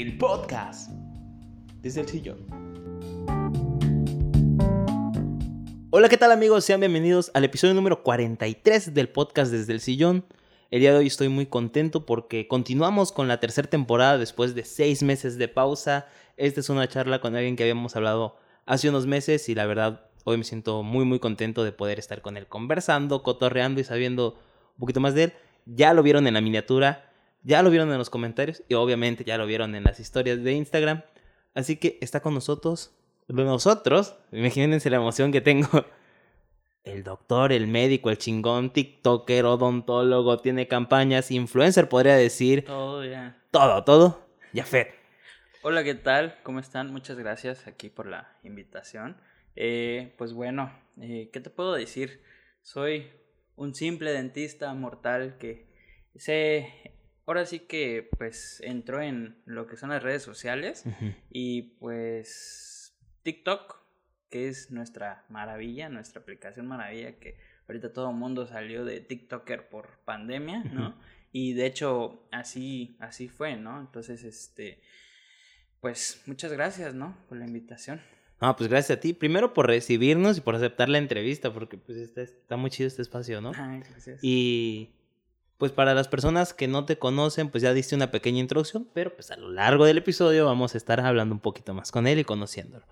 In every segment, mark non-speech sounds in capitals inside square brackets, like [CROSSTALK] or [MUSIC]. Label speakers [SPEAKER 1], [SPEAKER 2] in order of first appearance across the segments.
[SPEAKER 1] el podcast desde el sillón. Hola, ¿qué tal amigos? Sean bienvenidos al episodio número 43 del podcast desde el sillón. El día de hoy estoy muy contento porque continuamos con la tercera temporada después de seis meses de pausa. Esta es una charla con alguien que habíamos hablado hace unos meses y la verdad hoy me siento muy muy contento de poder estar con él conversando, cotorreando y sabiendo un poquito más de él. Ya lo vieron en la miniatura, ya lo vieron en los comentarios y obviamente ya lo vieron en las historias de Instagram. Así que está con nosotros, nosotros, imagínense la emoción que tengo. [LAUGHS] El doctor, el médico, el chingón, TikToker, odontólogo, tiene campañas, influencer podría decir.
[SPEAKER 2] Todo ya.
[SPEAKER 1] Todo, todo. Jafet.
[SPEAKER 2] Hola, ¿qué tal? ¿Cómo están? Muchas gracias aquí por la invitación. Eh, pues bueno, eh, ¿qué te puedo decir? Soy un simple dentista mortal que se ahora sí que pues entró en lo que son las redes sociales y pues TikTok, que es nuestra maravilla, nuestra aplicación maravilla, que ahorita todo el mundo salió de TikToker por pandemia, ¿no? Y de hecho así, así fue, ¿no? Entonces, este, pues muchas gracias, ¿no? Por la invitación.
[SPEAKER 1] Ah, pues gracias a ti. Primero por recibirnos y por aceptar la entrevista, porque pues está, está muy chido este espacio, ¿no?
[SPEAKER 2] Ay, gracias.
[SPEAKER 1] Y pues para las personas que no te conocen, pues ya diste una pequeña introducción, pero pues a lo largo del episodio vamos a estar hablando un poquito más con él y conociéndolo.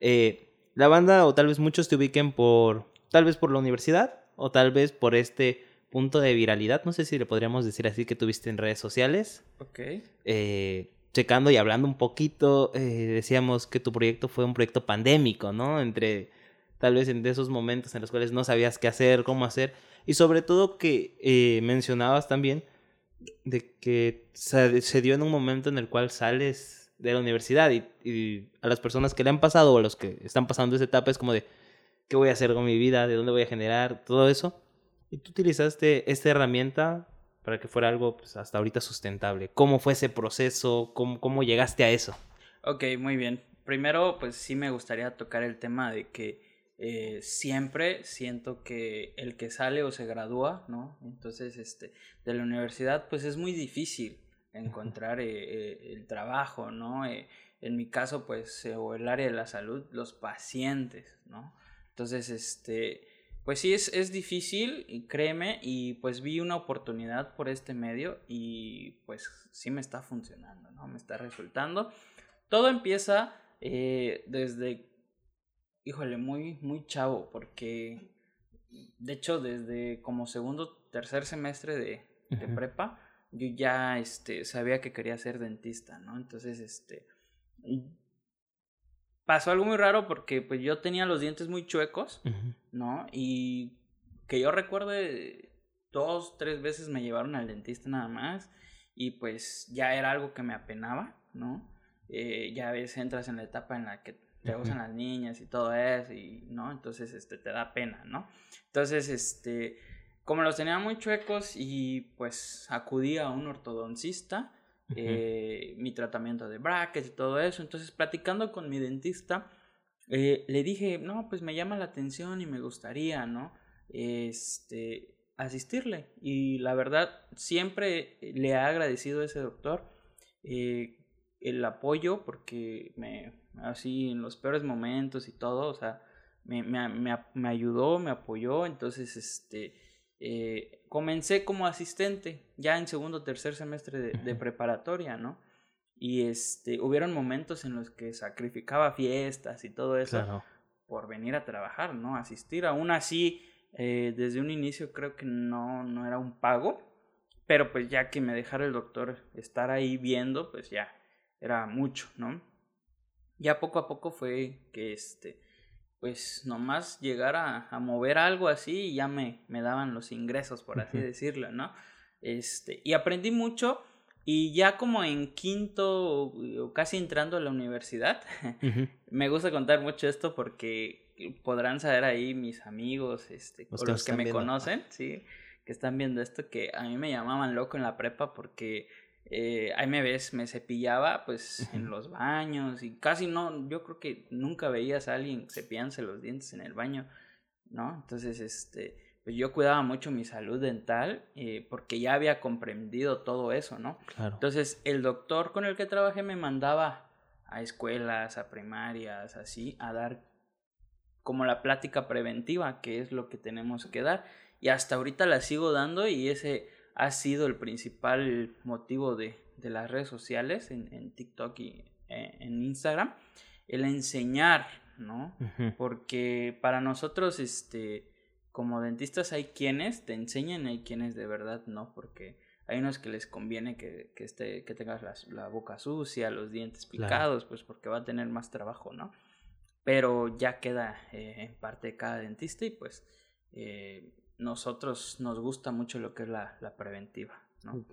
[SPEAKER 1] Eh, la banda, o tal vez muchos te ubiquen por, tal vez por la universidad, o tal vez por este punto de viralidad, no sé si le podríamos decir así que tuviste en redes sociales.
[SPEAKER 2] Ok.
[SPEAKER 1] Eh, checando y hablando un poquito, eh, decíamos que tu proyecto fue un proyecto pandémico, ¿no? Entre tal vez en esos momentos en los cuales no sabías qué hacer, cómo hacer, y sobre todo que eh, mencionabas también de que se, dio en un momento en el cual sales de la universidad y, a las personas que le han pasado o a los que están pasando esa etapa es como de qué voy a hacer con mi vida, de dónde voy a generar, todo eso. Y tú utilizaste esta herramienta para que fuera algo pues, hasta ahorita sustentable. ¿Cómo fue ese proceso? ¿Cómo, ¿Cómo llegaste a eso?
[SPEAKER 2] Ok, muy bien. Primero, pues sí me gustaría tocar el tema de que eh, siempre siento que el que sale o se gradúa, ¿no? Entonces, este, de la universidad, pues es muy difícil [LAUGHS] encontrar eh, eh, el trabajo, ¿no? en mi caso, pues, o el área de la salud, los pacientes, ¿no? Entonces, este, pues sí, es, es difícil, y créeme, y pues vi una oportunidad por este medio y pues sí me está funcionando, ¿no? Me está resultando. Todo empieza desde híjole, muy, muy chavo, porque de hecho desde como segundo, tercer semestre de, de prepa, yo ya este, sabía que quería ser dentista, ¿no? Entonces, este, pasó algo muy raro porque pues yo tenía los dientes muy chuecos, ¿no? Y que yo recuerde, dos, tres veces me llevaron al dentista nada más y pues ya era algo que me apenaba, ¿no? Eh, ya ves, entras en la etapa en la que te gustan las niñas y todo eso, y, ¿no? Entonces, este, te da pena, ¿no? Entonces, este, como los tenía muy chuecos y pues acudí a un ortodoncista, eh, mi tratamiento de brackets y todo eso, entonces platicando con mi dentista, eh, le dije, no, pues me llama la atención y me gustaría, ¿no? Este, asistirle. Y la verdad, siempre le he agradecido a ese doctor eh, el apoyo porque me, así en los peores momentos y todo, o sea, me, me, me, me ayudó, me apoyó, entonces, este, eh, comencé como asistente ya en segundo o tercer semestre de, de, preparatoria, ¿no? Y este, hubieron momentos en los que sacrificaba fiestas y todo eso por venir a trabajar, ¿no? Asistir, aún así, eh, desde un inicio creo que no, no era un pago, pero pues ya que me dejara el doctor estar ahí viendo, pues ya era mucho, ¿no? Ya poco a poco fue que este pues nomás llegar a, a mover algo así y ya me, me daban los ingresos, por así decirlo, ¿no? Este, y aprendí mucho y ya como en quinto o casi entrando a la universidad, [LAUGHS] me gusta contar mucho esto porque podrán saber ahí mis amigos, este, los, los que me conocen, sí, que están viendo esto, que a mí me llamaban loco en la prepa porque eh, ahí me ves, me cepillaba pues en los baños y casi no, yo creo que nunca veías a alguien cepillándose los dientes en el baño, ¿no? Entonces, este, pues yo cuidaba mucho mi salud dental eh, porque ya había comprendido todo eso, ¿no? Claro. Entonces, el doctor con el que trabajé me mandaba a escuelas, a primarias, así, a dar como la plática preventiva, que es lo que tenemos que dar. Y hasta ahorita la sigo dando y ese ha sido el principal motivo de, de las redes sociales, en, en TikTok y eh, en Instagram, el enseñar, ¿no? Porque para nosotros, este, como dentistas hay quienes te enseñan y hay quienes de verdad no, porque hay unos que les conviene que, que, esté, que tengas la, la, boca sucia, los dientes picados, pues porque va a tener más trabajo, ¿no? Pero ya queda eh, en parte de cada dentista y pues eh, nosotros nos gusta mucho lo que es la, la preventiva, ¿no?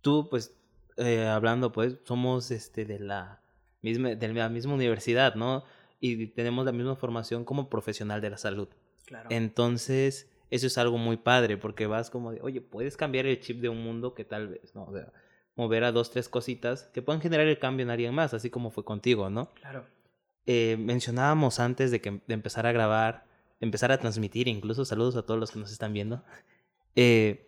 [SPEAKER 1] Tú, pues, eh, hablando, pues, somos este de la misma, de la misma universidad, ¿no? Y tenemos la misma formación como profesional de la salud. Claro. Entonces, eso es algo muy padre, porque vas como de, oye, puedes cambiar el chip de un mundo que tal vez, ¿no? O sea, mover a dos, tres cositas que puedan generar el cambio en alguien más, así como fue contigo, ¿no?
[SPEAKER 2] Claro.
[SPEAKER 1] Eh, mencionábamos antes de que de empezar a grabar, empezar a transmitir, incluso saludos a todos los que nos están viendo, [LAUGHS] eh,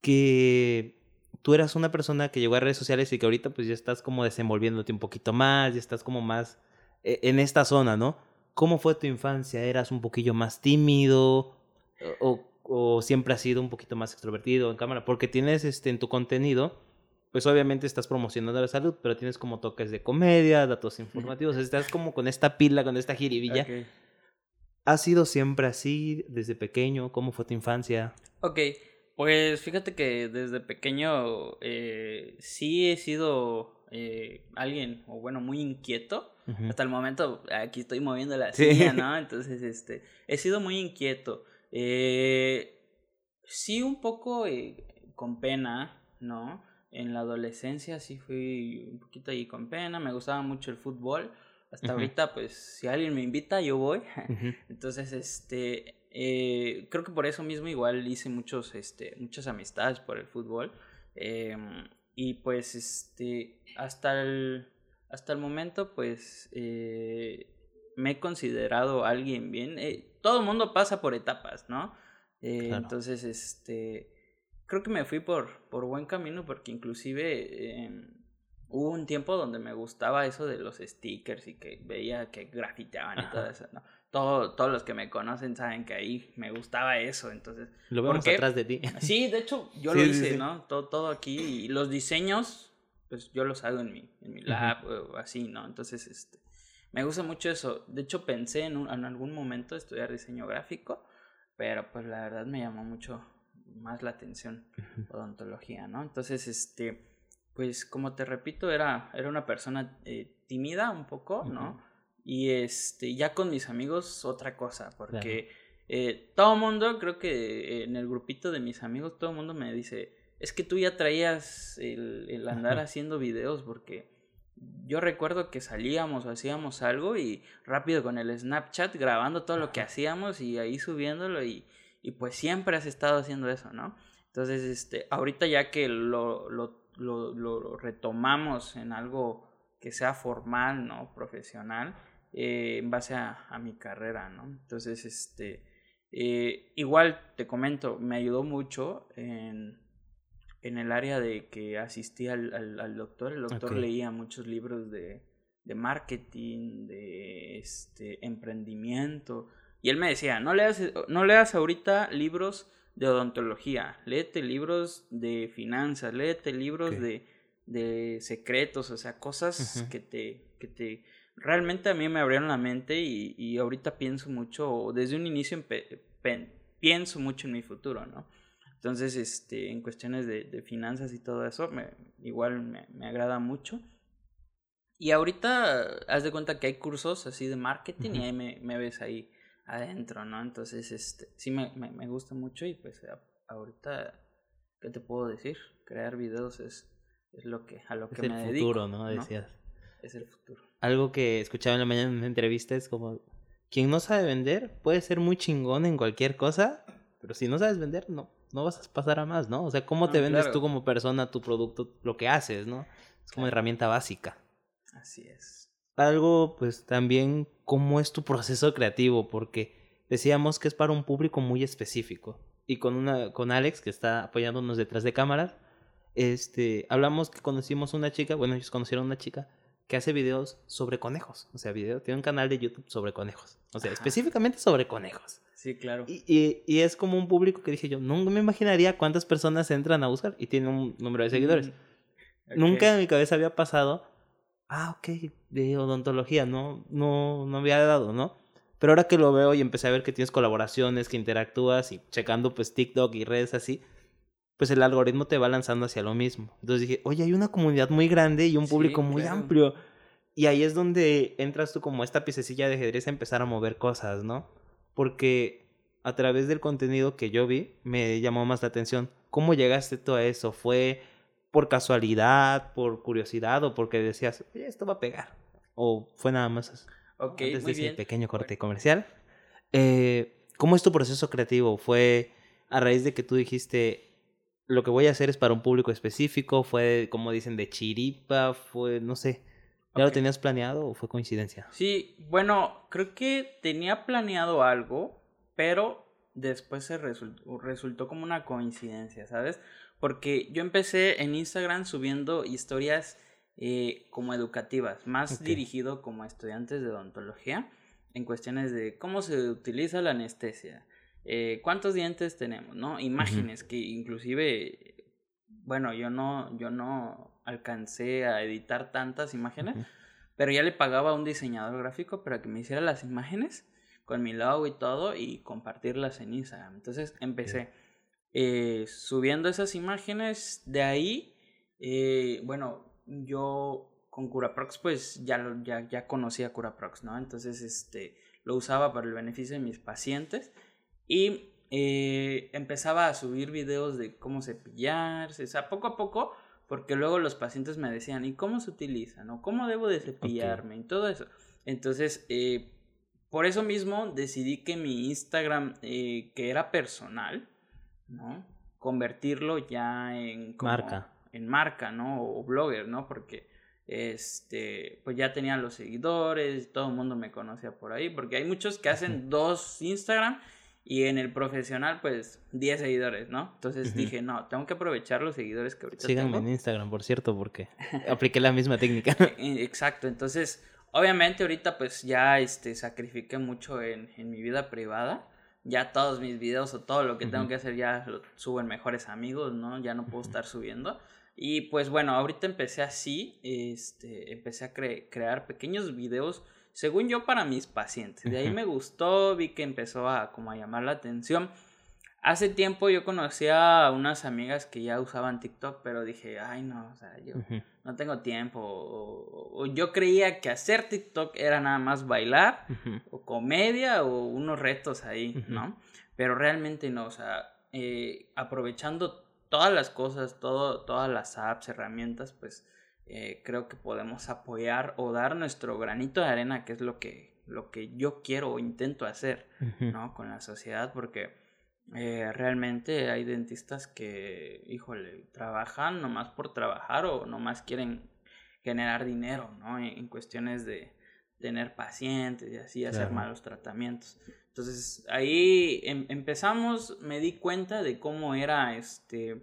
[SPEAKER 1] que tú eras una persona que llegó a redes sociales y que ahorita pues ya estás como desenvolviéndote un poquito más, ya estás como más eh, en esta zona, ¿no? ¿Cómo fue tu infancia? ¿Eras un poquillo más tímido o, o siempre has sido un poquito más extrovertido en cámara? Porque tienes este en tu contenido, pues obviamente estás promocionando la salud, pero tienes como toques de comedia, datos informativos, [LAUGHS] estás como con esta pila, con esta jiribilla. Okay. ¿Has sido siempre así desde pequeño? ¿Cómo fue tu infancia?
[SPEAKER 2] Ok, pues fíjate que desde pequeño eh, sí he sido eh, alguien, o bueno, muy inquieto. Hasta el momento, aquí estoy moviendo la silla, ¿no? [LAUGHS] Entonces, este, he sido muy inquieto. Eh, sí, un poco eh, con pena, ¿no? En la adolescencia sí fui un poquito ahí con pena, me gustaba mucho el fútbol. Hasta ahorita, pues, si alguien me invita, yo voy. [LAUGHS] Entonces, este, eh, creo que por eso mismo igual hice muchos, este, muchas amistades por el fútbol. Eh, y pues, este, hasta el, hasta el momento, pues, eh, me he considerado alguien bien. Eh, todo el mundo pasa por etapas, ¿no? Eh, claro. Entonces, este, creo que me fui por, por buen camino porque inclusive em, hubo un tiempo donde me gustaba eso de los stickers y que veía que grafiteaban y todo eso, ¿no? Todo, todos los que me conocen saben que ahí me gustaba eso, entonces...
[SPEAKER 1] Lo vemos atrás de ti.
[SPEAKER 2] Sí, de hecho, yo sí, lo hice, sí, ¿no? Todo, todo aquí, y los diseños, pues yo los hago en mi, en mi lab, o así, ¿no? Entonces, este, me gusta mucho eso. De hecho, pensé en, un, en algún momento estudiar diseño gráfico, pero pues la verdad me llamó mucho más la atención odontología, ¿no? Entonces, este, pues como te repito, era, era una persona eh, tímida un poco, ¿no? Uh -huh. Y este, ya con mis amigos, otra cosa, porque claro. eh, todo el mundo, creo que en el grupito de mis amigos, todo el mundo me dice, es que tú ya traías el, el andar haciendo videos, porque yo recuerdo que salíamos o hacíamos algo y rápido con el Snapchat grabando todo lo que hacíamos y ahí subiéndolo y, y pues siempre has estado haciendo eso, ¿no? Entonces, este, ahorita ya que lo, lo, lo, lo retomamos en algo que sea formal, ¿no? Profesional, eh, en base a, a, mi carrera, ¿no? Entonces, este, eh, igual te comento, me ayudó mucho en, en el área de que asistí al, al, al doctor. El doctor okay. leía muchos libros de, de marketing, de este, emprendimiento. Y él me decía, no leas, no leas ahorita libros de odontología, léete libros de finanzas, léete libros okay. de, de secretos, o sea, cosas uh -huh. que te... Que te realmente a mí me abrieron la mente y, y ahorita pienso mucho, desde un inicio pienso mucho en mi futuro, ¿no? Entonces, este, en cuestiones de, de finanzas y todo eso, me, igual me, me, agrada mucho. Y ahorita, haz de cuenta que hay cursos así de marketing uh -huh. y ahí me, me, ves ahí adentro, ¿no? Entonces, este, sí me, me, me gusta mucho y pues ahorita, ¿qué te puedo decir? Crear videos es, es lo que, a lo
[SPEAKER 1] es
[SPEAKER 2] que
[SPEAKER 1] me
[SPEAKER 2] dedico.
[SPEAKER 1] Es el futuro, ¿no? Decías.
[SPEAKER 2] ¿no? Es el futuro
[SPEAKER 1] algo que escuchaba en la mañana en una entrevista es como, quien no sabe vender puede ser muy chingón en cualquier cosa, pero si no sabes vender, no, no vas a pasar a más, ¿no? O sea, ¿cómo no, te vendes claro. tú como persona tu producto, lo que haces, ¿no? Es como claro. herramienta básica.
[SPEAKER 2] Así es.
[SPEAKER 1] Algo, pues también, ¿cómo es tu proceso creativo? Porque decíamos que es para un público muy específico. Y con, una, con Alex, que está apoyándonos detrás de cámaras, este, hablamos que conocimos una chica, bueno, ellos conocieron una chica que hace videos sobre conejos. O sea, video, tiene un canal de YouTube sobre conejos. O sea, específicamente sobre conejos.
[SPEAKER 2] Sí, claro.
[SPEAKER 1] Y, y, es como un público que dije yo, no me imaginaría cuántas personas entran a buscar y tiene un número de seguidores. Mm, Nunca en mi cabeza había pasado, ah, ok, de odontología, no, no, no había dado, ¿no? Pero ahora que lo veo y empecé a ver que tienes colaboraciones, que interactúas y checando pues TikTok y redes así, pues el algoritmo te va lanzando hacia lo mismo. Entonces dije, oye, hay una comunidad muy grande y un público muy amplio. Y ahí es donde entras tú como esta piececilla de ajedrez a empezar a mover cosas, ¿no? Porque a través del contenido que yo vi, me llamó más la atención. ¿Cómo llegaste tú a eso? ¿Fue por casualidad, por curiosidad o porque decías, oye, esto va a pegar? ¿O fue nada más
[SPEAKER 2] Ok, antes de ese
[SPEAKER 1] pequeño corte comercial? Eh, ¿Cómo es tu proceso creativo? ¿Fue a raíz de que tú dijiste, lo que voy a hacer es para un público específico, fue como dicen de chiripa, fue, no sé, ¿ya lo tenías planeado o fue coincidencia?
[SPEAKER 2] Sí, bueno, creo que tenía planeado algo, pero después se resultó, resultó como una coincidencia, ¿sabes? Porque yo empecé en Instagram subiendo historias eh, como educativas, más dirigido como a estudiantes de odontología, en cuestiones de cómo se utiliza la anestesia, eh, cuántos dientes tenemos, ¿no? Imágenes que inclusive, bueno, yo no, yo no alcancé a editar tantas imágenes, pero ya le pagaba a un diseñador gráfico para que me hiciera las imágenes con mi logo y todo y compartirlas en Instagram. Entonces empecé eh, subiendo esas imágenes, de ahí, eh, bueno, yo con CuraProx pues ya, ya, ya conocía CuraProx, ¿no? Entonces, este, lo usaba para el beneficio de mis pacientes y eh, empezaba a subir videos de cómo cepillarse, o sea, poco a poco, porque luego los pacientes me decían, ¿y cómo se utiliza? ¿no? ¿Cómo debo de cepillarme? Y todo eso. Entonces, eh, por eso mismo decidí que mi Instagram, eh, que era personal, ¿no? Convertirlo ya en...
[SPEAKER 1] marca.
[SPEAKER 2] En marca, ¿no? O blogger, ¿no? Porque este, pues ya tenía los seguidores, todo el mundo me conocía por ahí, porque hay muchos que hacen dos Instagram y en el profesional, pues 10 seguidores, ¿no? Entonces dije, no, tengo que aprovechar los seguidores que ahorita
[SPEAKER 1] Síganme
[SPEAKER 2] en
[SPEAKER 1] Instagram, por cierto, porque [LAUGHS] apliqué la misma técnica. [LAUGHS]
[SPEAKER 2] E, exacto, entonces, obviamente ahorita pues ya este, sacrifiqué mucho en, en mi vida privada. Ya todos mis videos o todo lo que tengo que hacer ya lo subo en mejores amigos, ¿no? Ya no puedo estar subiendo. Y pues bueno, ahorita empecé así, este, empecé a crear pequeños videos según yo, para mis pacientes. De ahí me gustó, vi que empezó a como a llamar la atención. Hace tiempo yo conocía a unas amigas que ya usaban TikTok, pero dije, ay no, o sea, yo no tengo tiempo. O, yo creía que hacer TikTok era nada más bailar, o comedia, o unos retos ahí, ¿no? Pero realmente no, o sea, eh, aprovechando todas las cosas, todo, todas las apps, herramientas, pues eh, creo que podemos apoyar o dar nuestro granito de arena, que es lo que, lo que yo quiero o intento hacer, ¿no? Con la sociedad, porque eh, realmente hay dentistas que, híjole, trabajan nomás por trabajar o nomás quieren generar dinero, ¿no? En, cuestiones de tener pacientes y así, hacer malos tratamientos. Entonces, ahí em, empezamos, me di cuenta de cómo era este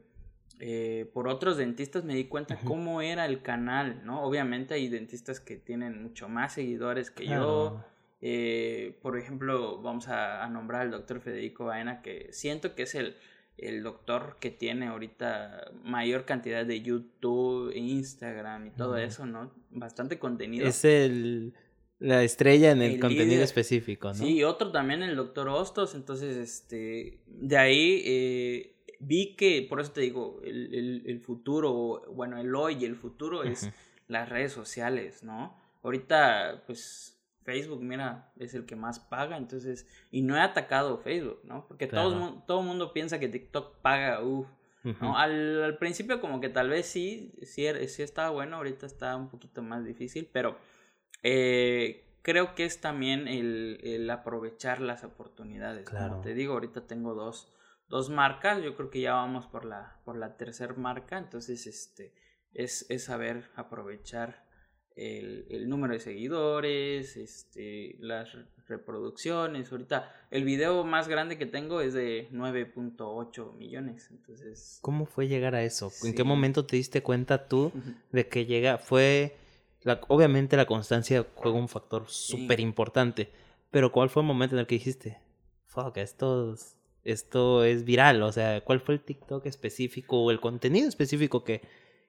[SPEAKER 2] eh, por otros dentistas me di cuenta cómo era el canal, ¿no? Obviamente hay dentistas que tienen mucho más seguidores que yo. Eh, por ejemplo, vamos a, nombrar al doctor Federico Baena, que siento que es el, el doctor que tiene ahorita mayor cantidad de YouTube, Instagram y todo eso, ¿no? Bastante contenido.
[SPEAKER 1] Es el la estrella en el, contenido específico, ¿no?
[SPEAKER 2] Sí, otro también el doctor Hostos, entonces, este, de ahí eh, vi que, por eso te digo, el, el, futuro, bueno, el hoy y el futuro es las redes sociales, ¿no? Ahorita, pues, Facebook, mira, es el que más paga, entonces, y no he atacado Facebook, ¿no? Porque todo, todo el mundo piensa que TikTok paga, uff, ¿no? Al, al, principio como que tal vez sí, sí, sí estaba bueno, ahorita está un poquito más difícil, pero eh, creo que es también el, el aprovechar las oportunidades, claro. Como te digo, ahorita tengo dos dos marcas, yo creo que ya vamos por la, por la tercera marca, entonces este, es, es saber aprovechar el, el, número de seguidores, este, las reproducciones. Ahorita el video más grande que tengo es de 9.8 millones. Entonces.
[SPEAKER 1] ¿Cómo fue llegar a eso? ¿En qué momento te diste cuenta tú de que llega? Fue. La, obviamente la constancia juega un factor súper importante. Pero ¿cuál fue el momento en el que dijiste? Fuck, esto, esto es viral. O sea, ¿cuál fue el TikTok específico o el contenido específico que,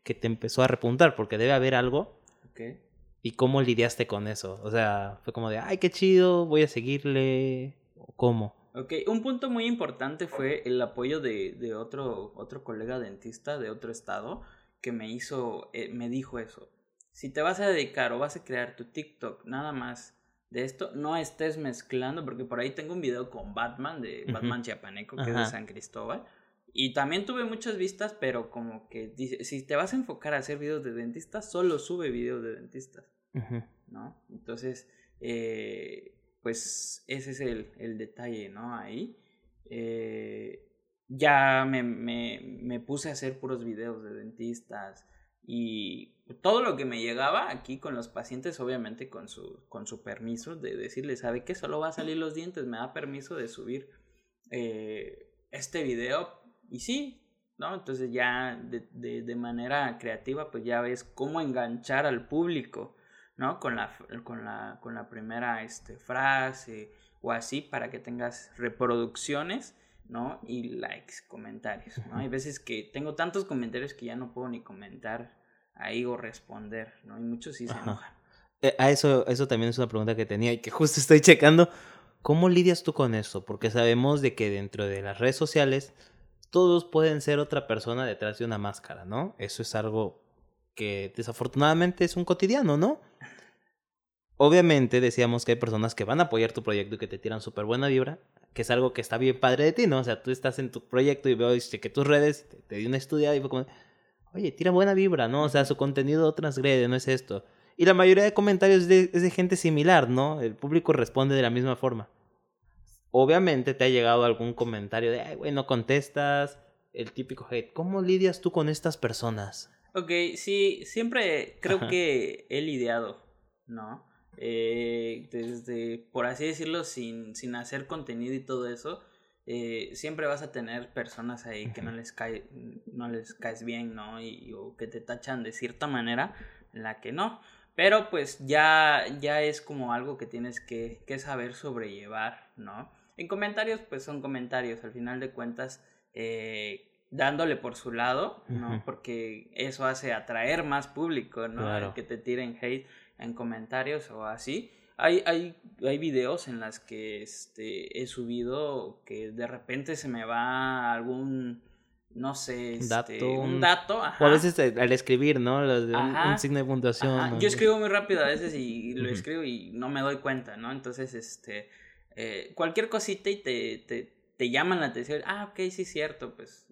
[SPEAKER 1] que te empezó a repuntar? Porque debe haber algo. Okay. ¿Y cómo lidiaste con eso? O sea, fue como de, ay, qué chido, voy a seguirle. ¿Cómo?
[SPEAKER 2] Ok, un punto muy importante fue el apoyo de, de otro, otro colega dentista de otro estado que me hizo, eh, me dijo eso. Si te vas a dedicar o vas a crear tu TikTok nada más de esto, no estés mezclando, porque por ahí tengo un video con Batman, de Batman Chiapaneco, que es de San Cristóbal. Y también tuve muchas vistas, pero como que dice, si te vas a enfocar a hacer videos de dentistas, solo sube videos de dentistas. ¿No? Entonces, eh, pues ese es el, el, detalle, ¿no? Ahí. Eh, ya me, me, me, puse a hacer puros videos de dentistas y todo lo que me llegaba aquí con los pacientes, obviamente con su, con su permiso de decirle, ¿sabe qué? Solo va a salir los dientes, me da permiso de subir eh, este video y sí, ¿no? Entonces ya de, de, de, manera creativa, pues ya ves cómo enganchar al público, ¿no? Con la, con la, con la primera este, frase o así para que tengas reproducciones, ¿no? Y likes, comentarios, ¿no? Hay veces que tengo tantos comentarios que ya no puedo ni comentar ahí o responder, ¿no? Y muchos sí se enojan.
[SPEAKER 1] Eh, a eso, eso también es una pregunta que tenía y que justo estoy checando. ¿Cómo lidias tú con eso? Porque sabemos de que dentro de las redes sociales todos pueden ser otra persona detrás de una máscara, ¿no? Eso es algo que desafortunadamente es un cotidiano, ¿no? Obviamente decíamos que hay personas que van a apoyar tu proyecto y que te tiran súper buena vibra, que es algo que está bien padre de ti, ¿no? O sea, tú estás en tu proyecto y veo que tus redes, te, di una estudiada y fue como, oye, tira buena vibra, ¿no? O sea, su contenido transgrede, no es esto. Y la mayoría de comentarios es de gente similar, ¿no? El público responde de la misma forma. Obviamente te ha llegado algún comentario de, ay, güey, no contestas, el típico hate. ¿Cómo lidias tú con estas personas?
[SPEAKER 2] Ok, sí, siempre creo que he lidiado, ¿no? Eh, desde, por así decirlo, sin, sin hacer contenido y todo eso, eh, siempre vas a tener personas ahí que no les cae, no les caes bien, ¿no? Y, o que te tachan de cierta manera en la que no. Pero pues ya, ya es como algo que tienes que, que saber sobrellevar, ¿no? En comentarios, pues son comentarios, al final de cuentas, eh, dándole por su lado, ¿no? Porque eso hace atraer más público, ¿no? Que te tiren hate en comentarios o así. Hay, hay, hay videos en las que este, he subido que de repente se me va algún, no sé, este, un dato.
[SPEAKER 1] O a veces al escribir, ¿no? un, signo de puntuación.
[SPEAKER 2] Yo escribo muy rápido a veces y lo escribo y no me doy cuenta, ¿no? Entonces, este eh, cualquier cosita y te, te, te, llaman la atención, ah, ok, sí es cierto, pues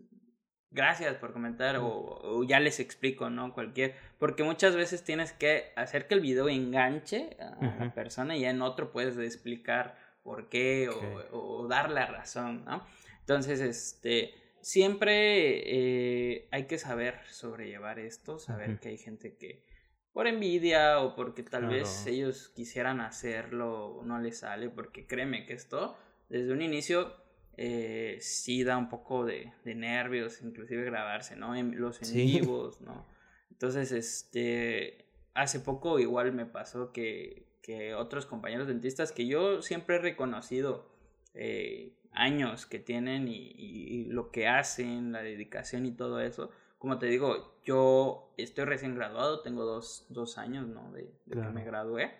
[SPEAKER 2] gracias por comentar o, ya les explico, ¿no? Cualquier, porque muchas veces tienes que hacer que el video enganche a la persona y ya en otro puedes explicar por qué o, dar la razón, ¿no? Entonces, este, siempre eh, hay que saber sobrellevar esto, saber que hay gente que por envidia o porque tal vez ellos quisieran hacerlo, no les sale, porque créeme que esto desde un inicio eh, sí da un poco de, de, nervios, inclusive grabarse, ¿no? En, los en vivos, ¿no? Entonces, este, hace poco igual me pasó que, que otros compañeros dentistas que yo siempre he reconocido eh, años que tienen y, y, lo que hacen, la dedicación y todo eso, como te digo, yo estoy recién graduado, tengo dos, dos años, ¿no? De, que me gradué.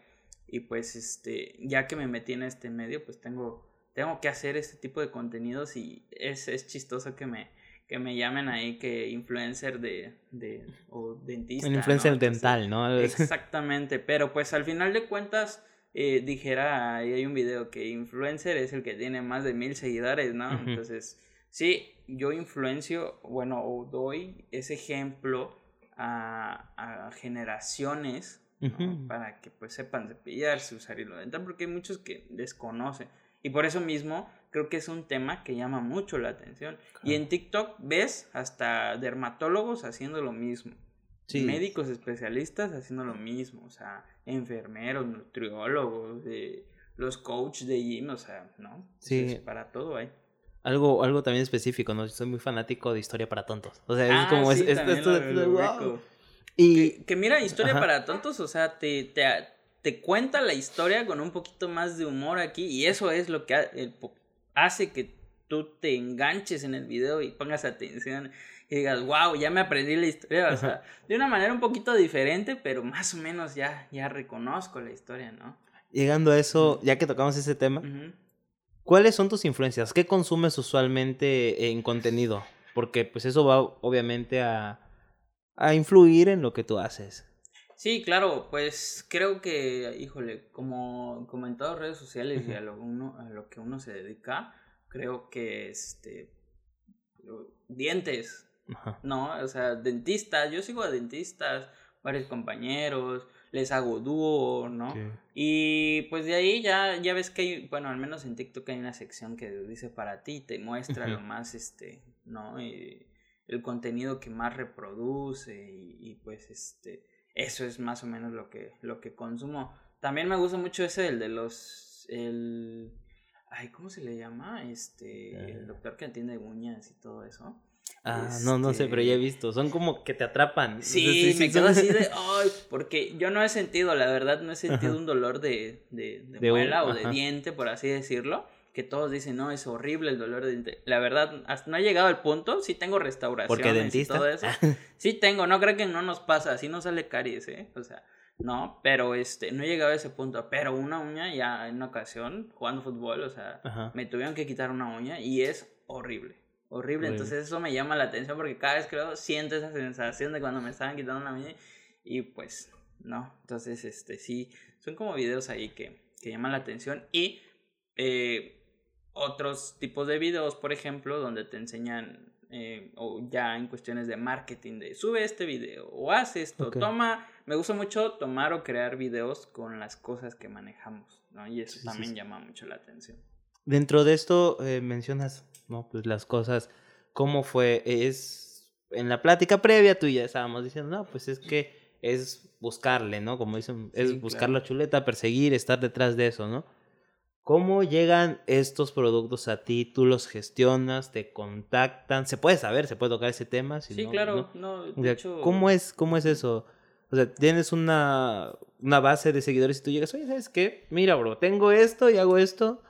[SPEAKER 2] Y pues, este, ya que me metí en este medio, pues tengo, tengo que hacer este tipo de contenidos y es, es chistoso que me, que me llamen ahí que influencer de, de o dentista.
[SPEAKER 1] Un influencer dental, ¿no? [LAUGHS]
[SPEAKER 2] Exactamente, pero pues al final de cuentas, eh, dijera, ahí hay un video que influencer es el que tiene más de mil seguidores, ¿no? Entonces, sí, yo influencio, bueno, o doy ese ejemplo a, a generaciones para que pues sepan cepillarse, usar hilo dental, porque hay muchos que desconocen. Y por eso mismo creo que es un tema que llama mucho la atención. Y en TikTok ves hasta dermatólogos haciendo lo mismo. médicos especialistas haciendo lo mismo, o sea, enfermeros, nutriólogos, los coaches de gym, o sea, ¿no? Sí. para todo hay.
[SPEAKER 1] Algo, algo también específico, ¿no? Soy muy fanático de historia para tontos. O sea, es ah, como es, esto,
[SPEAKER 2] Y que, mira, historia para tontos, o sea, te, te, te, cuenta la historia con un poquito más de humor aquí y eso es lo que hace que tú te enganches en el video y pongas atención y digas, wow, ya me aprendí la historia, o sea, de una manera un poquito diferente, pero más o menos ya, ya reconozco la historia, ¿no?
[SPEAKER 1] Llegando a eso, ya que tocamos ese tema, ¿cuáles son tus influencias? ¿Qué consumes usualmente en contenido? Porque pues eso va obviamente a, a influir en lo que tú haces.
[SPEAKER 2] Sí, claro, pues creo que, híjole, como, como en todas redes sociales y a lo, uno, a lo que uno se dedica, creo que este dientes no, o sea, dentistas, yo sigo a dentistas, varios compañeros, les hago dúo, ¿no? Y pues de ahí ya, ya ves que hay, bueno, al menos en TikTok hay una sección que dice para ti, te muestra lo más, este, ¿no? Y el contenido que más reproduce y, pues, este, eso es más o menos lo que, lo que consumo. También me gusta mucho ese, el de los, el, ay, ¿cómo se le llama? Este, el eh. doctor que atiende uñas y todo eso.
[SPEAKER 1] Ah, no, no sé, pero ya he este visto. Son como que te atrapan.
[SPEAKER 2] Sí, me quedo así de, [LAUGHS] ay, porque yo no he sentido, la verdad, no he sentido un dolor de, de, de, muela o de diente, por así decirlo. Que todos dicen, no, es horrible el dolor de diente. La verdad, hasta no ha llegado al punto. Sí tengo restauración. Porque dentista. Y todo eso. [LAUGHS] sí tengo, no creo que no nos pasa. Así no sale caries, ¿eh? O sea, no, pero este, no he llegado a ese punto. Pero una uña ya en una ocasión, jugando fútbol, o sea, me tuvieron que quitar una uña y es horrible horrible. Entonces eso me llama la atención porque cada vez creo siento esa sensación de cuando me estaban quitando una mini y pues no. Entonces este sí, son como videos ahí que, que llaman la atención y eh, otros tipos de videos, por ejemplo, donde te enseñan eh, o ya en cuestiones de marketing de sube este video o haz esto, toma, me gusta mucho tomar o crear videos con las cosas que manejamos, ¿no? Y eso también llama mucho la atención.
[SPEAKER 1] Dentro de esto eh, mencionas ¿no? Pues las cosas, ¿cómo fue? Es, en la plática previa tú ya estábamos diciendo, no, pues es que es buscarle, ¿no? Como dicen, es buscar la chuleta, perseguir, estar detrás de eso, ¿no? ¿Cómo llegan estos productos a ti? ¿Tú los gestionas? ¿Te contactan? ¿Se puede saber? ¿Se puede tocar ese tema?
[SPEAKER 2] sí, claro. No,
[SPEAKER 1] ¿cómo, es, ¿Cómo es eso? O sea, tienes una, una base de seguidores y tú llegas, oye, ¿sabes qué? Mira, bro, tengo esto y hago esto.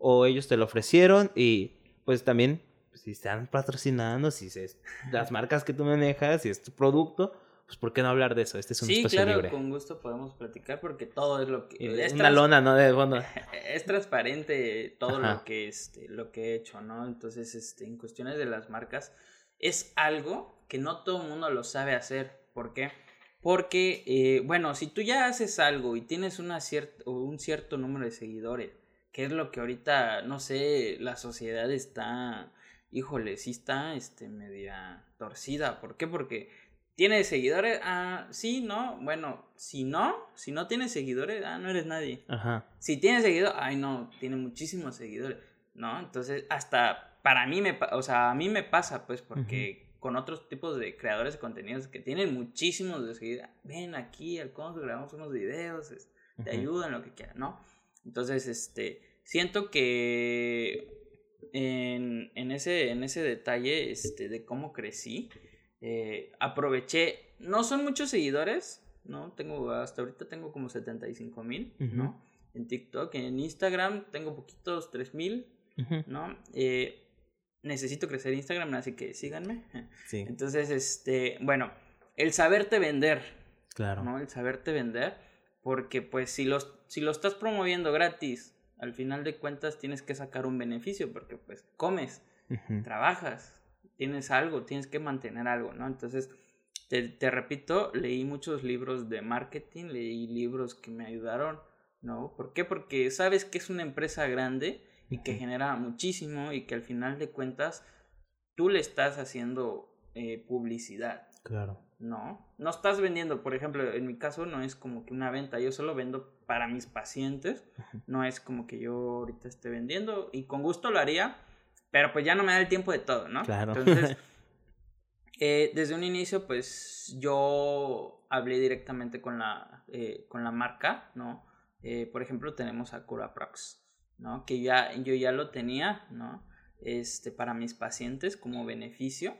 [SPEAKER 1] O ellos te lo ofrecieron y pues también, pues, si están patrocinando, si es las marcas que tú manejas, si es tu producto, pues ¿por qué no hablar de eso? Este es un sí, claro,
[SPEAKER 2] con gusto podemos platicar porque todo es lo que...
[SPEAKER 1] Es una lona, ¿no? De fondo. [LAUGHS]
[SPEAKER 2] Es transparente todo lo que, este, lo que he hecho, ¿no? Entonces, este, en cuestiones de las marcas, es algo que no todo el mundo lo sabe hacer. ¿Por qué? Porque, eh, bueno, si tú ya haces algo y tienes una un cierto número de seguidores, que es lo que ahorita, no sé, la sociedad está, híjole, sí está, este, media torcida. ¿Por qué? Porque tiene seguidores, ah, sí, no, bueno, si no, si no tiene seguidores, ah, no eres nadie. Ajá. Si tiene seguidores, ay, no, tiene muchísimos seguidores, ¿no? Entonces, hasta para mí me, o sea, a mí me pasa, pues, porque... con otros tipos de creadores de contenidos que tienen muchísimos de seguidores. Ven aquí al Consul, grabamos unos videos, te ayudan, lo que quieran, ¿no? Entonces, este, siento que en, en, ese, en ese detalle este, de cómo crecí, eh, aproveché, no son muchos seguidores, ¿no? Tengo, hasta ahorita tengo como 75 mil, ¿no? En TikTok, en Instagram tengo poquitos, 3 mil, ¿no? Eh, necesito crecer Instagram, así que síganme. Sí. Entonces, este, bueno, el saberte vender. Claro. ¿no? El saberte vender porque pues si, los, si lo estás promoviendo gratis, al final de cuentas tienes que sacar un beneficio porque pues comes, trabajas, tienes algo, tienes que mantener algo, ¿no? Entonces, te, te, repito, leí muchos libros de marketing, leí libros que me ayudaron, ¿no? ¿Por qué? Porque sabes que es una empresa grande y que genera muchísimo y que al final de cuentas tú le estás haciendo eh, publicidad. Claro. No, no estás vendiendo, por ejemplo, en mi caso no es como que una venta, yo solo vendo para mis pacientes, no es como que yo ahorita esté vendiendo y con gusto lo haría, pero pues ya no me da el tiempo de todo, ¿no? Claro. Entonces, [LAUGHS] Eh, desde un inicio, pues yo hablé directamente con la, eh, con la marca, ¿no? Eh, por ejemplo, tenemos a CuraProx, ¿no? Que ya, yo ya lo tenía, ¿no? Este, para mis pacientes como beneficio.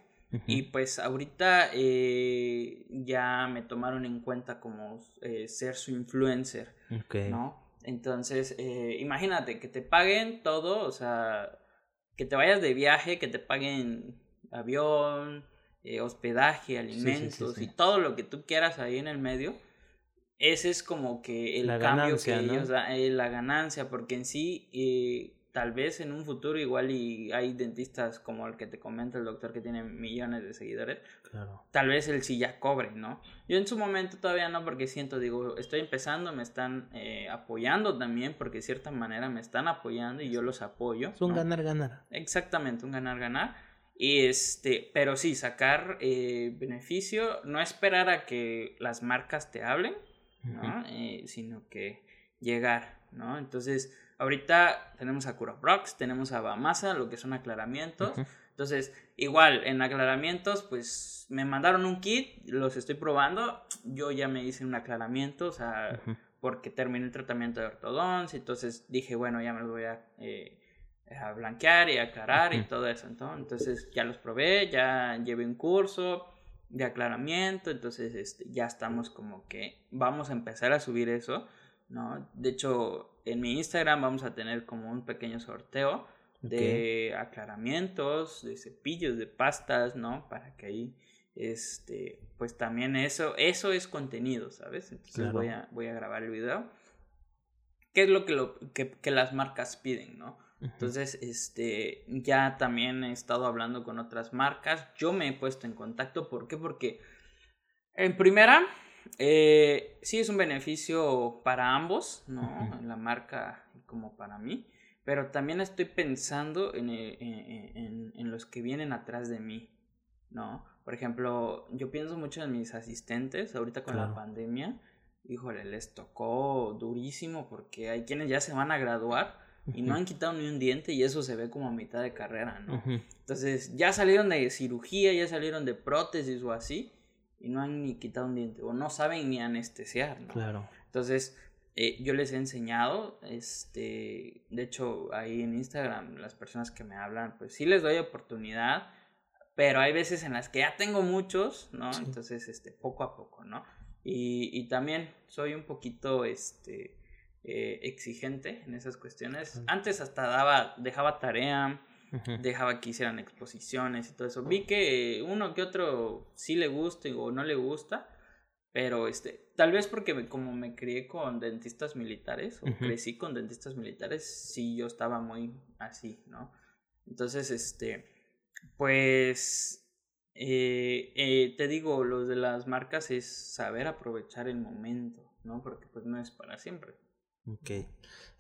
[SPEAKER 2] Y pues ahorita ya me tomaron en cuenta como ser su influencer, ¿no? Entonces, imagínate que te paguen todo, o sea, que te vayas de viaje, que te paguen avión, eh, hospedaje, alimentos y todo lo que tú quieras ahí en el medio, ese es como que el cambio que ellos dan, eh, la ganancia, porque en sí, eh, tal vez en un futuro igual y hay dentistas como el que te comenta el doctor que tiene millones de seguidores, claro. tal vez él sí ya cobre, ¿no? Yo en su momento todavía no, porque siento, digo, estoy empezando, me están apoyando también, porque de cierta manera me están apoyando y yo los apoyo.
[SPEAKER 1] Es un ganar-ganar.
[SPEAKER 2] Exactamente, un ganar-ganar. Este, pero sí, sacar eh, beneficio, no esperar a que las marcas te hablen, ¿no? Eh, sino que llegar, ¿no? Entonces, ahorita tenemos a CuraProx, tenemos a Bamasa, lo que son aclaramientos. Entonces, igual, en aclaramientos, pues me mandaron un kit, los estoy probando. Yo ya me hice un aclaramiento, o sea, porque terminé el tratamiento de ortodoncia. Entonces dije, bueno, ya me lo voy a eh, a blanquear y aclarar y todo eso. Entonces ya los probé, ya llevé un curso de aclaramiento, entonces este, ya estamos como que vamos a empezar a subir eso, ¿no? De hecho, en mi Instagram vamos a tener como un pequeño sorteo de aclaramientos, de cepillos, de pastas, ¿no? Para que ahí, este, pues también eso, eso es contenido, ¿sabes? Entonces voy, a, voy a grabar el video. ¿Qué es lo que, lo que, que las marcas piden, ¿no? Entonces, este, ya también he estado hablando con otras marcas. Yo me he puesto en contacto. ¿Por qué? Porque, en primera, eh, sí es un beneficio para ambos, ¿no? La marca como para mí. Pero también estoy pensando en, eh, en, en, los que vienen atrás de mí, ¿no? Por ejemplo, yo pienso mucho en mis asistentes ahorita con la pandemia. Híjole, les tocó durísimo porque hay quienes ya se van a graduar y no han quitado ni un diente y eso se ve como a mitad de carrera, ¿no? Entonces ya salieron de cirugía, ya salieron de prótesis o así y no han ni quitado un diente o no saben ni anestesiar, ¿no? Claro. Entonces eh, yo les he enseñado, este, de hecho ahí en Instagram las personas que me hablan, pues sí les doy oportunidad, pero hay veces en las que ya tengo muchos, ¿no? Entonces, este, poco a poco, ¿no? Y, y también soy un poquito, este, eh, exigente en esas cuestiones. Antes hasta daba, dejaba tarea, dejaba que hicieran exposiciones y todo eso. Vi que uno que otro sí le gusta o no le gusta, pero este, tal vez porque como me crié con dentistas militares o crecí con dentistas militares, sí yo estaba muy así, ¿no? Entonces, este, pues eh, eh, te digo, lo de las marcas es saber aprovechar el momento, ¿no? Porque pues no es para siempre.
[SPEAKER 1] Ok,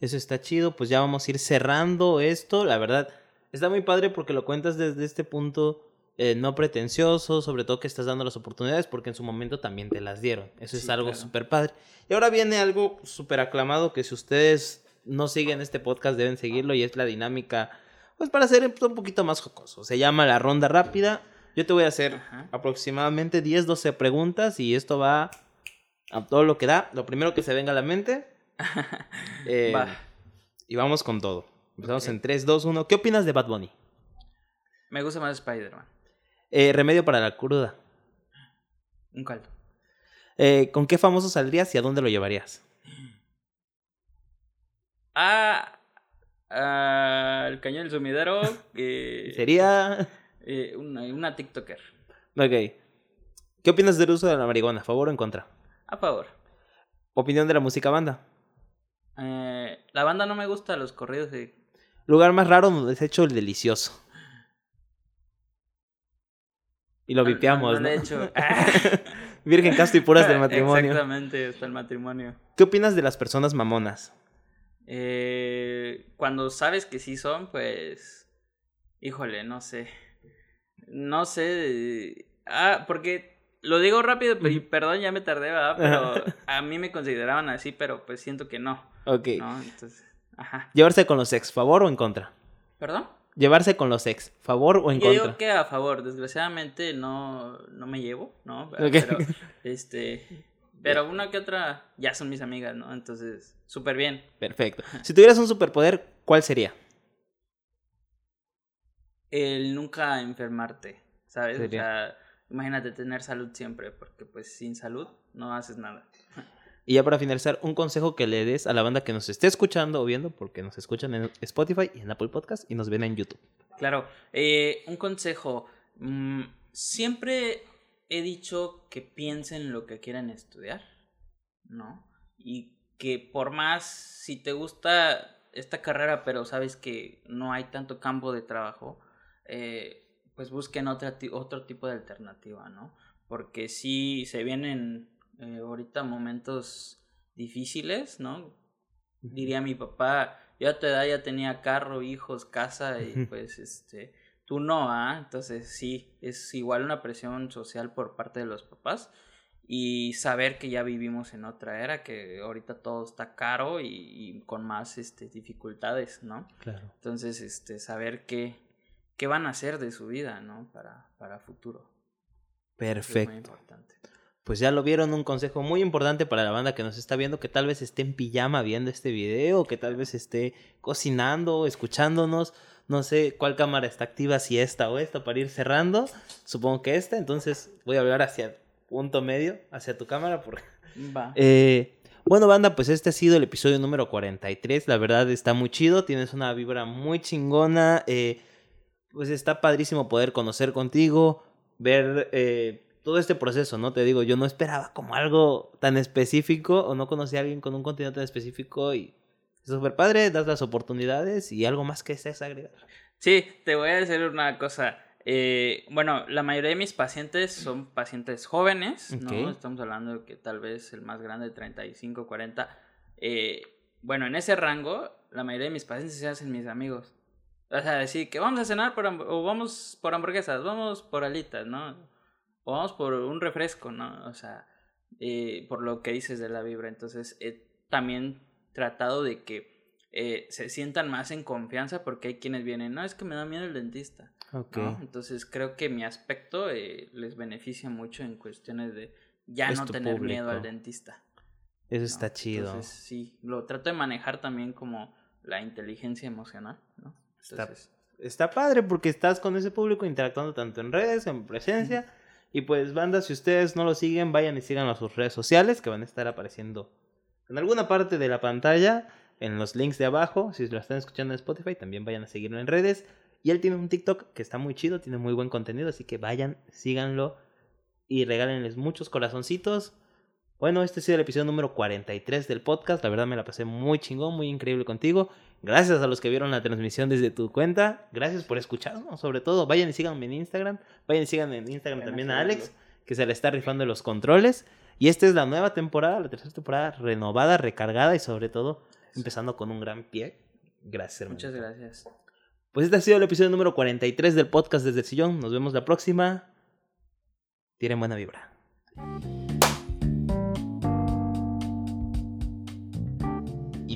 [SPEAKER 1] eso está chido, pues ya vamos a ir cerrando esto, la verdad, está muy padre porque lo cuentas desde este punto eh, no pretencioso, sobre todo que estás dando las oportunidades porque en su momento también te las dieron, eso es algo súper padre. Y ahora viene algo súper aclamado que si ustedes no siguen este podcast deben seguirlo y es la dinámica, pues para ser un poquito más jocoso, se llama la ronda rápida, yo te voy a hacer aproximadamente 10, 12 preguntas y esto va a todo lo que da, lo primero que se venga a la mente. [LAUGHS] Eh, y vamos con todo. Empezamos en 3, 2, 1. ¿Qué opinas de Bad Bunny?
[SPEAKER 2] Me gusta más Spider-Man.
[SPEAKER 1] Eh, remedio para la cruda.
[SPEAKER 2] Un caldo.
[SPEAKER 1] Eh, ¿Con qué famoso saldrías y a dónde lo llevarías?
[SPEAKER 2] Ah, ah el cañón del sumidero. [LAUGHS]
[SPEAKER 1] Sería.
[SPEAKER 2] una, una TikToker.
[SPEAKER 1] Ok. ¿Qué opinas del uso de la marihuana? ¿A favor o en contra?
[SPEAKER 2] A favor.
[SPEAKER 1] ¿Opinión de la música banda?
[SPEAKER 2] Eh, la banda no me gusta, los corridos de...
[SPEAKER 1] Lugar más raro donde se ha hecho el delicioso. Y lo vipeamos, ¿no? hecho. [LAUGHS] [LAUGHS] Virgen, casto y puras del matrimonio.
[SPEAKER 2] Exactamente, hasta el matrimonio.
[SPEAKER 1] ¿Qué opinas de las personas mamonas?
[SPEAKER 2] Eh, cuando sabes que sí son, pues... Híjole, no sé. No sé. Ah, porque lo digo rápido, y perdón, ya me tardé, ¿verdad? Pero [LAUGHS] a mí me consideraban así, pero pues siento que no. Ok. ¿no? Entonces,
[SPEAKER 1] ajá. ¿Llevarse con los ex, favor o en contra?
[SPEAKER 2] ¿Perdón?
[SPEAKER 1] llevarse con los ex, ¿favor o en
[SPEAKER 2] Yo
[SPEAKER 1] contra?
[SPEAKER 2] digo que a favor, desgraciadamente no, no me llevo, ¿no? Pero, este, [LAUGHS] pero una que otra ya son mis amigas, ¿no? Entonces, súper bien.
[SPEAKER 1] Perfecto. Si tuvieras un superpoder, ¿cuál sería?
[SPEAKER 2] El nunca enfermarte, ¿sabes? O sea, imagínate tener salud siempre, porque pues sin salud no haces nada.
[SPEAKER 1] Y ya para finalizar, un consejo que le des a la banda que nos esté escuchando o viendo, porque nos escuchan en Spotify y en Apple Podcast y nos ven en YouTube.
[SPEAKER 2] Claro, eh, un consejo. Mm, siempre he dicho que piensen lo que quieran estudiar, ¿no? Y que por más, si te gusta esta carrera, pero sabes que no hay tanto campo de trabajo, eh, pues busquen otra, otro tipo de alternativa, ¿no? Porque si se vienen eh, ahorita momentos difíciles, ¿no? Diría mi papá, yo a tu edad ya tenía carro, hijos, casa y pues este, tú no, ¿ah? Entonces sí, es igual una presión social por parte de los papás y saber que ya vivimos en otra era, que ahorita todo está caro y, y con más este, dificultades, ¿no?
[SPEAKER 1] Claro.
[SPEAKER 2] Entonces, este, saber qué, qué van a hacer de su vida, ¿no? Para, para futuro.
[SPEAKER 1] Perfecto. Es muy importante. Pues ya lo vieron, un consejo muy importante para la banda que nos está viendo, que tal vez esté en pijama viendo este video, que tal vez esté cocinando, escuchándonos. No sé cuál cámara está activa, si esta o esta, para ir cerrando. Supongo que esta, entonces voy a hablar hacia punto medio hacia tu cámara. Porque... [LAUGHS]
[SPEAKER 2] Va.
[SPEAKER 1] Eh, bueno, banda, pues este ha sido el episodio número 43. La verdad está muy chido, tienes una vibra muy chingona. Eh, pues está padrísimo poder conocer contigo, ver eh, todo este proceso, ¿no? Te digo, yo no esperaba como algo tan específico o no conocí a alguien con un contenido tan específico y es súper padre, das las oportunidades y algo más que estés agregar.
[SPEAKER 2] Sí, te voy a decir una cosa. Eh, bueno, la mayoría de mis pacientes son pacientes jóvenes, ¿no? Estamos hablando de que tal vez el más grande, 35, 40. Eh, bueno, en ese rango, la mayoría de mis pacientes se hacen mis amigos. O sea, decir que vamos a cenar por o vamos por hamburguesas, vamos por alitas, ¿no? O vamos por un refresco, ¿no? O sea, eh, por lo que dices de la vibra. Entonces, he también tratado de que eh, se sientan más en confianza porque hay quienes vienen, no, es que me da miedo el dentista. Okay. Entonces creo que mi aspecto eh, les beneficia mucho en cuestiones de ya no tener miedo al dentista.
[SPEAKER 1] Eso está chido.
[SPEAKER 2] Entonces sí, lo trato de manejar también como la inteligencia emocional, ¿no?
[SPEAKER 1] está, está, padre porque estás con ese público interactuando tanto en redes, en presencia. Y pues, banda, si ustedes no lo siguen, vayan y sigan a sus redes sociales que van a estar apareciendo en alguna parte de la pantalla en los links de abajo. Si lo están escuchando en Spotify, también vayan a seguirlo en redes. Y él tiene un TikTok que está muy chido, tiene muy buen contenido, así que vayan, síganlo y regálenles muchos corazoncitos. Bueno, este ha sido el episodio número 43 del podcast. La verdad me la pasé muy chingón, muy increíble contigo. Gracias a los que vieron la transmisión desde tu cuenta. Gracias por escucharnos, sobre todo. Vayan y síganme en Instagram. Vayan y sigan en Instagram también a Alex, que se le está rifando los controles. Y esta es la nueva temporada, la tercera temporada renovada, recargada y sobre todo empezando con un gran pie. Gracias,
[SPEAKER 2] hermano. Muchas gracias.
[SPEAKER 1] Pues este ha sido el episodio número 43 del podcast desde el sillón. Nos vemos la próxima. Tienen buena vibra.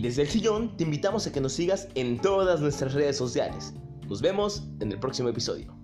[SPEAKER 3] Desde el sillón te invitamos a que nos sigas en todas nuestras redes sociales. Nos vemos en el próximo episodio.